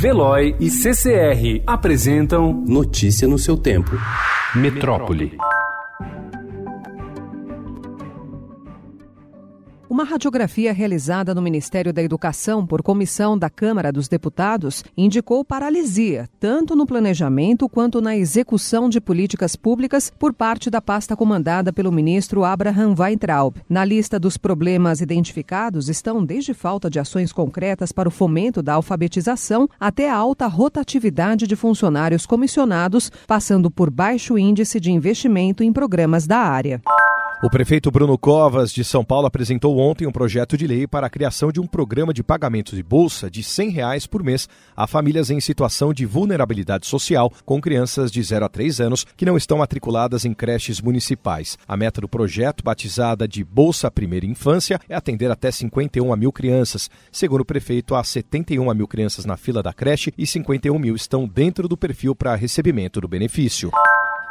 Veloy e CCR apresentam Notícia no seu tempo. Metrópole. Uma radiografia realizada no Ministério da Educação por comissão da Câmara dos Deputados indicou paralisia, tanto no planejamento quanto na execução de políticas públicas por parte da pasta comandada pelo ministro Abraham Weintraub. Na lista dos problemas identificados estão desde falta de ações concretas para o fomento da alfabetização até a alta rotatividade de funcionários comissionados, passando por baixo índice de investimento em programas da área. O prefeito Bruno Covas, de São Paulo, apresentou ontem um projeto de lei para a criação de um programa de pagamento de bolsa de 100 reais por mês a famílias em situação de vulnerabilidade social com crianças de 0 a 3 anos que não estão matriculadas em creches municipais. A meta do projeto, batizada de Bolsa Primeira Infância, é atender até 51 mil crianças. Segundo o prefeito, há 71 mil crianças na fila da creche e 51 mil estão dentro do perfil para recebimento do benefício.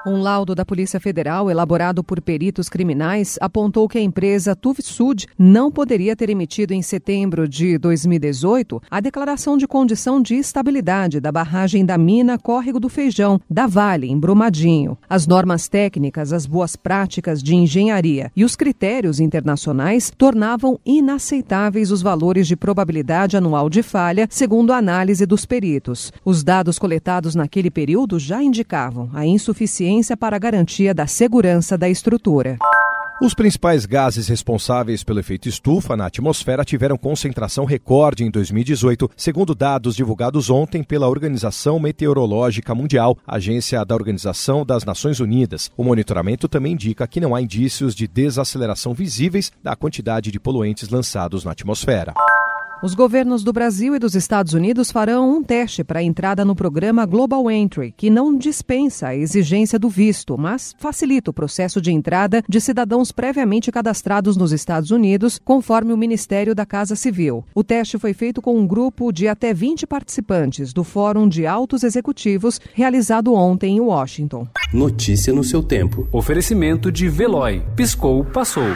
Um laudo da Polícia Federal, elaborado por peritos criminais, apontou que a empresa Tufsud não poderia ter emitido em setembro de 2018 a declaração de condição de estabilidade da barragem da mina Córrego do Feijão, da Vale, em Brumadinho. As normas técnicas, as boas práticas de engenharia e os critérios internacionais tornavam inaceitáveis os valores de probabilidade anual de falha, segundo a análise dos peritos. Os dados coletados naquele período já indicavam a insuficiência para garantia da segurança da estrutura. Os principais gases responsáveis pelo efeito estufa na atmosfera tiveram concentração recorde em 2018, segundo dados divulgados ontem pela Organização Meteorológica Mundial, agência da Organização das Nações Unidas. O monitoramento também indica que não há indícios de desaceleração visíveis da quantidade de poluentes lançados na atmosfera. Os governos do Brasil e dos Estados Unidos farão um teste para a entrada no programa Global Entry, que não dispensa a exigência do visto, mas facilita o processo de entrada de cidadãos previamente cadastrados nos Estados Unidos, conforme o Ministério da Casa Civil. O teste foi feito com um grupo de até 20 participantes do Fórum de Altos Executivos, realizado ontem em Washington. Notícia no seu tempo. Oferecimento de Veloy. Piscou, passou.